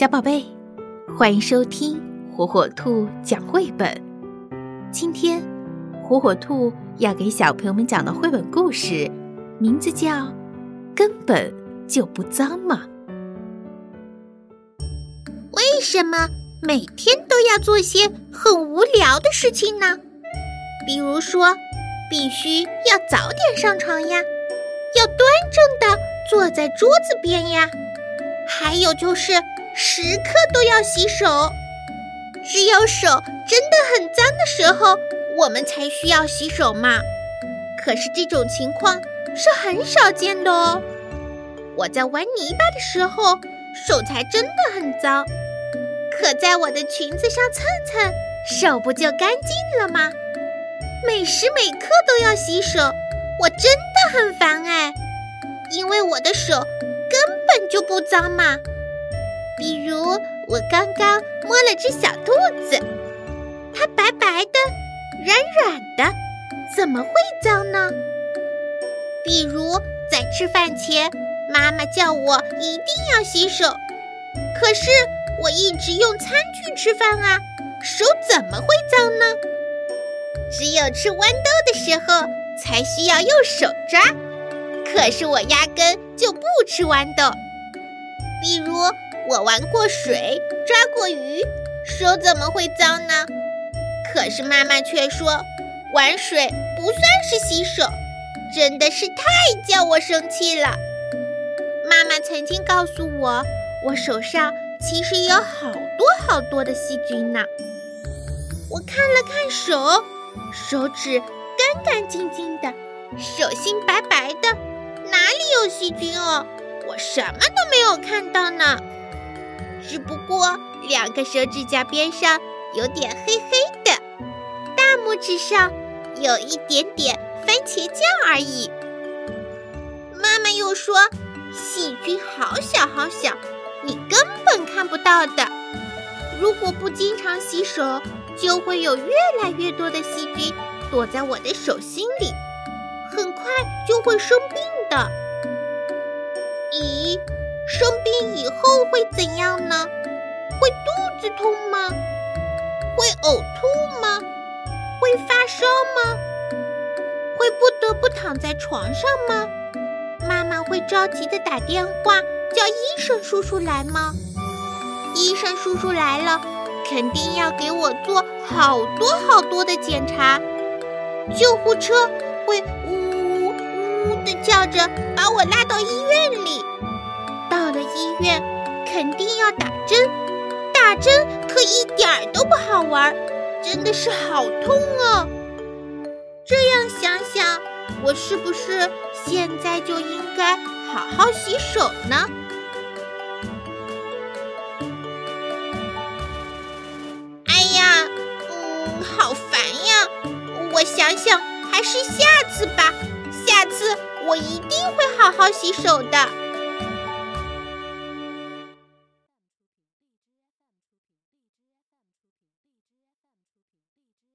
小宝贝，欢迎收听火火兔讲绘本。今天，火火兔要给小朋友们讲的绘本故事，名字叫《根本就不脏嘛》。为什么每天都要做些很无聊的事情呢？比如说，必须要早点上床呀，要端正的坐在桌子边呀，还有就是。时刻都要洗手，只有手真的很脏的时候，我们才需要洗手嘛。可是这种情况是很少见的哦。我在玩泥巴的时候，手才真的很脏。可在我的裙子上蹭蹭，手不就干净了吗？每时每刻都要洗手，我真的很烦哎，因为我的手根本就不脏嘛。比如我刚刚摸了只小兔子，它白白的、软软的，怎么会脏呢？比如在吃饭前，妈妈叫我一定要洗手，可是我一直用餐具吃饭啊，手怎么会脏呢？只有吃豌豆的时候才需要用手抓，可是我压根就不吃豌豆。比如。我玩过水，抓过鱼，手怎么会脏呢？可是妈妈却说，玩水不算是洗手，真的是太叫我生气了。妈妈曾经告诉我，我手上其实有好多好多的细菌呢。我看了看手，手指干干净净的，手心白白的，哪里有细菌哦？我什么都没有看到呢。只不过两个手指甲边上有点黑黑的，大拇指上有一点点番茄酱而已。妈妈又说，细菌好小好小，你根本看不到的。如果不经常洗手，就会有越来越多的细菌躲在我的手心里，很快就会生病的。咦？生病以后会怎样呢？会肚子痛吗？会呕吐吗？会发烧吗？会不得不躺在床上吗？妈妈会着急的打电话叫医生叔叔来吗？医生叔叔来了，肯定要给我做好多好多的检查。救护车会呜呜呜的叫着把我拉到医院里。到了医院，肯定要打针，打针可一点儿都不好玩，真的是好痛哦。这样想想，我是不是现在就应该好好洗手呢？哎呀，嗯，好烦呀！我想想，还是下次吧，下次我一定会好好洗手的。